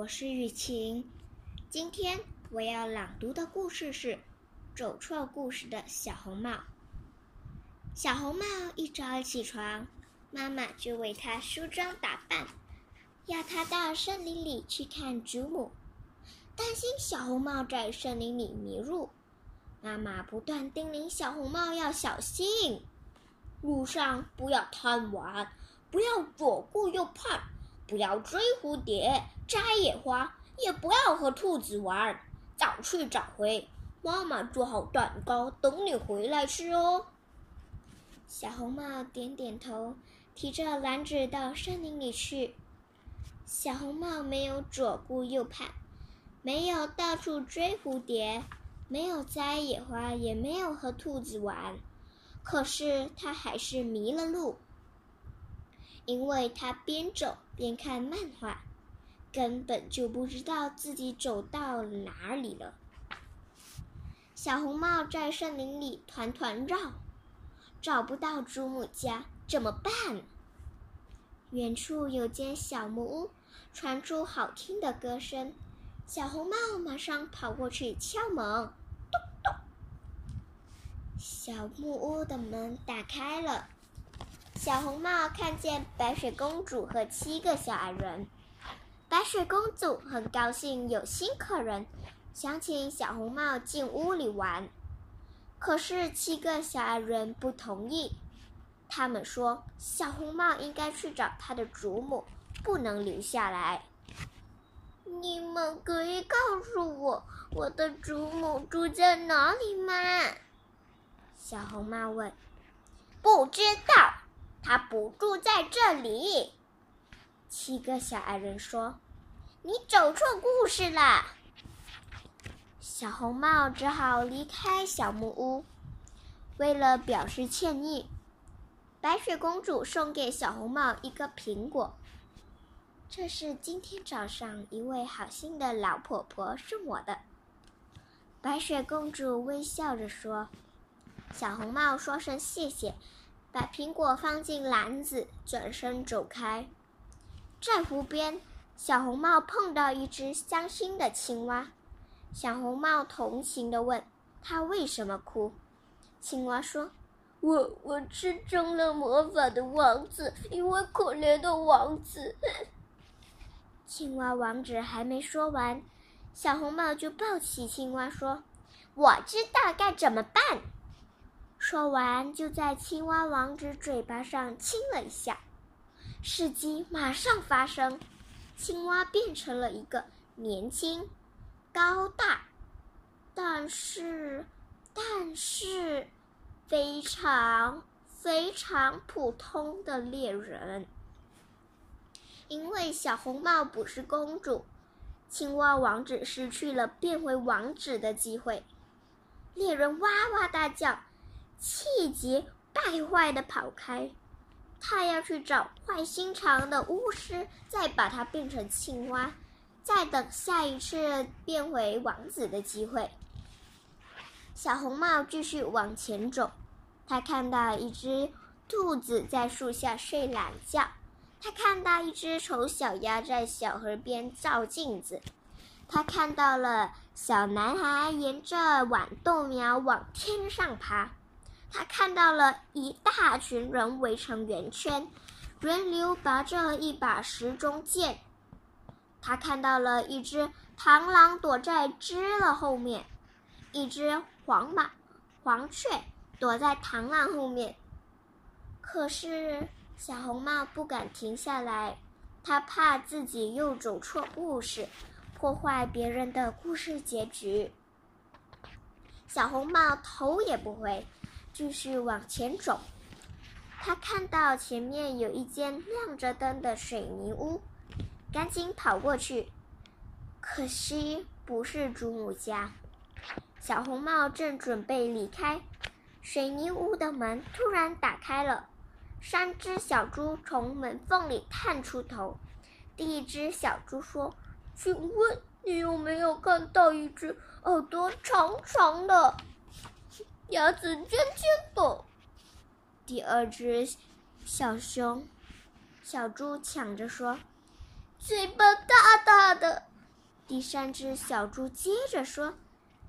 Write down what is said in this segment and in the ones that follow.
我是雨晴。今天我要朗读的故事是《走错故事的小红帽》。小红帽一早起床，妈妈就为她梳妆打扮，要她到森林里去看祖母。担心小红帽在森林里迷路，妈妈不断叮咛小红帽要小心，路上不要贪玩，不要左顾右盼。不要追蝴蝶、摘野花，也不要和兔子玩。早去早回，妈妈做好蛋糕等你回来吃哦。小红帽点点头，提着篮子到森林里去。小红帽没有左顾右盼，没有到处追蝴蝶，没有摘野花，也没有和兔子玩。可是他还是迷了路。因为他边走边看漫画，根本就不知道自己走到哪里了。小红帽在森林里团团绕，找不到祖母家，怎么办？远处有间小木屋，传出好听的歌声。小红帽马上跑过去敲门，咚咚。小木屋的门打开了。小红帽看见白雪公主和七个小矮人，白雪公主很高兴有新客人，想请小红帽进屋里玩。可是七个小矮人不同意，他们说小红帽应该去找她的祖母，不能留下来。你们可以告诉我，我的祖母住在哪里吗？小红帽问。不知道。他不住在这里。七个小矮人说：“你走错故事了。”小红帽只好离开小木屋。为了表示歉意，白雪公主送给小红帽一个苹果。这是今天早上一位好心的老婆婆送我的。白雪公主微笑着说：“小红帽说声谢谢。”把苹果放进篮子，转身走开。在湖边，小红帽碰到一只伤心的青蛙。小红帽同情地问：“它为什么哭？”青蛙说：“我我吃中了魔法的王子，一位可怜的王子。”青蛙王子还没说完，小红帽就抱起青蛙说：“我知道该怎么办。”说完，就在青蛙王子嘴巴上亲了一下，事迹马上发生，青蛙变成了一个年轻、高大，但是，但是非常非常普通的猎人。因为小红帽不是公主，青蛙王子失去了变回王子的机会。猎人哇哇大叫。气急败坏的跑开，他要去找坏心肠的巫师，再把它变成青蛙，再等下一次变回王子的机会。小红帽继续往前走，他看到一只兔子在树下睡懒觉，他看到一只丑小鸭在小河边照镜子，他看到了小男孩沿着豌豆苗往天上爬。他看到了一大群人围成圆圈，轮流拔着一把时钟剑。他看到了一只螳螂躲在枝了后面，一只黄马黄雀躲在螳螂后面。可是小红帽不敢停下来，他怕自己又走错故事，破坏别人的故事结局。小红帽头也不回。继续往前走，他看到前面有一间亮着灯的水泥屋，赶紧跑过去。可惜不是祖母家。小红帽正准备离开，水泥屋的门突然打开了，三只小猪从门缝里探出头。第一只小猪说：“请问你有没有看到一只耳朵长长的？”牙齿尖尖的，第二只小熊、小猪抢着说：“嘴巴大大的。第三只小猪接着说：“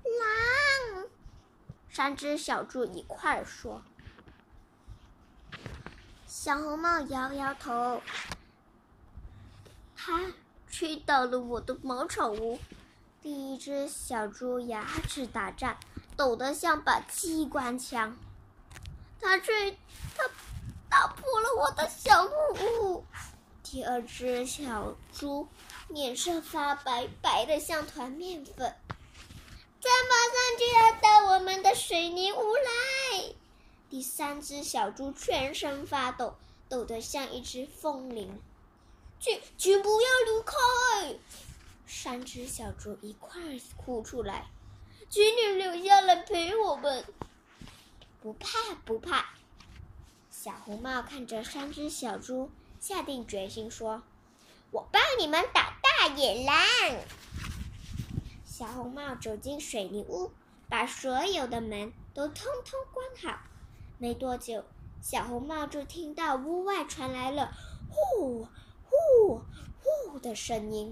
狼。”三只小猪一块儿说。小红帽摇摇头，它吹倒了我的茅草屋。第一只小猪牙齿打颤，抖得像把机关枪。它吹，它打破了我的小木屋。第二只小猪脸色发白，白的像团面粉。它马上就要到我们的水泥屋来。第三只小猪全身发抖，抖得像一只风铃。请请不要离开！三只小猪一块儿哭出来，请你留下来陪我们。不怕不怕，小红帽看着三只小猪，下定决心说：“我帮你们打大野狼。”小红帽走进水泥屋，把所有的门都通通关好。没多久，小红帽就听到屋外传来了“呼呼呼”的声音。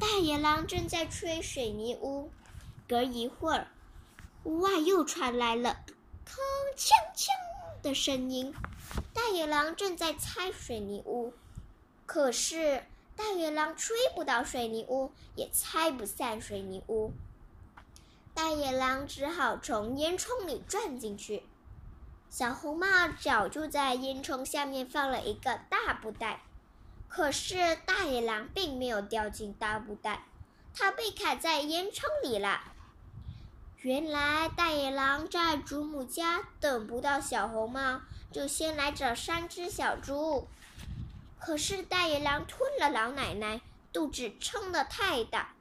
大野狼正在吹水泥屋。隔一会儿。屋外又传来了“铿锵锵”的声音，大野狼正在拆水泥屋，可是大野狼吹不到水泥屋，也拆不散水泥屋。大野狼只好从烟囱里钻进去。小红帽脚就在烟囱下面放了一个大布袋，可是大野狼并没有掉进大布袋，它被卡在烟囱里了。原来大野狼在祖母家等不到小红帽，就先来找三只小猪。可是大野狼吞了老奶奶，肚子撑得太大，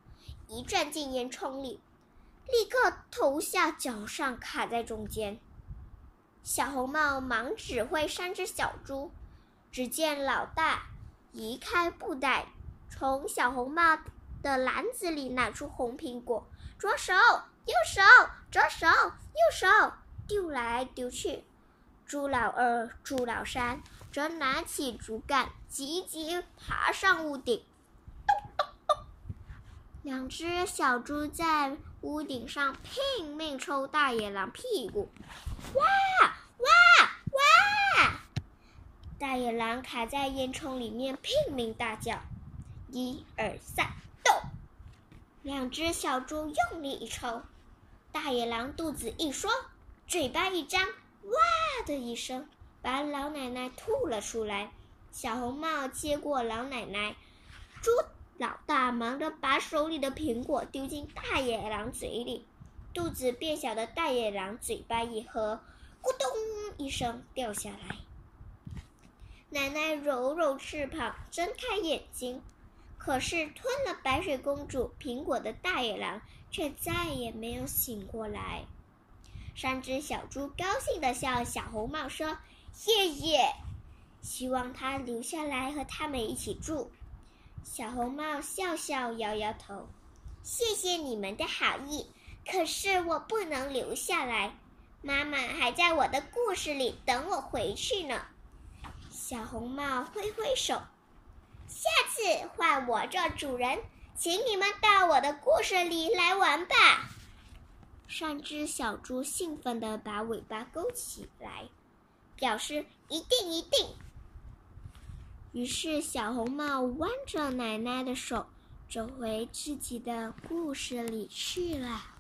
一钻进烟囱里，立刻头下脚上卡在中间。小红帽忙指挥三只小猪，只见老大移开布袋，从小红帽的篮子里拿出红苹果，左手。右手，左手，右手，丢来丢去。猪老二、猪老三则拿起竹竿，急急爬上屋顶。咚咚咚！两只小猪在屋顶上拼命抽大野狼屁股。哇哇哇！大野狼卡在烟囱里面，拼命大叫。一二三，两只小猪用力一抽。大野狼肚子一缩，嘴巴一张，哇的一声，把老奶奶吐了出来。小红帽接过老奶奶，猪老大忙着把手里的苹果丢进大野狼嘴里。肚子变小的大野狼嘴巴一合，咕咚一声掉下来。奶奶揉揉翅膀，睁开眼睛，可是吞了白雪公主苹果的大野狼。却再也没有醒过来。三只小猪高兴地向小红帽说：“谢谢，希望它留下来和他们一起住。”小红帽笑笑摇摇头：“谢谢你们的好意，可是我不能留下来。妈妈还在我的故事里等我回去呢。”小红帽挥挥手：“下次换我做主人。”请你们到我的故事里来玩吧！三只小猪兴奋地把尾巴勾起来，表示一定一定。于是小红帽弯着奶奶的手，走回自己的故事里去了。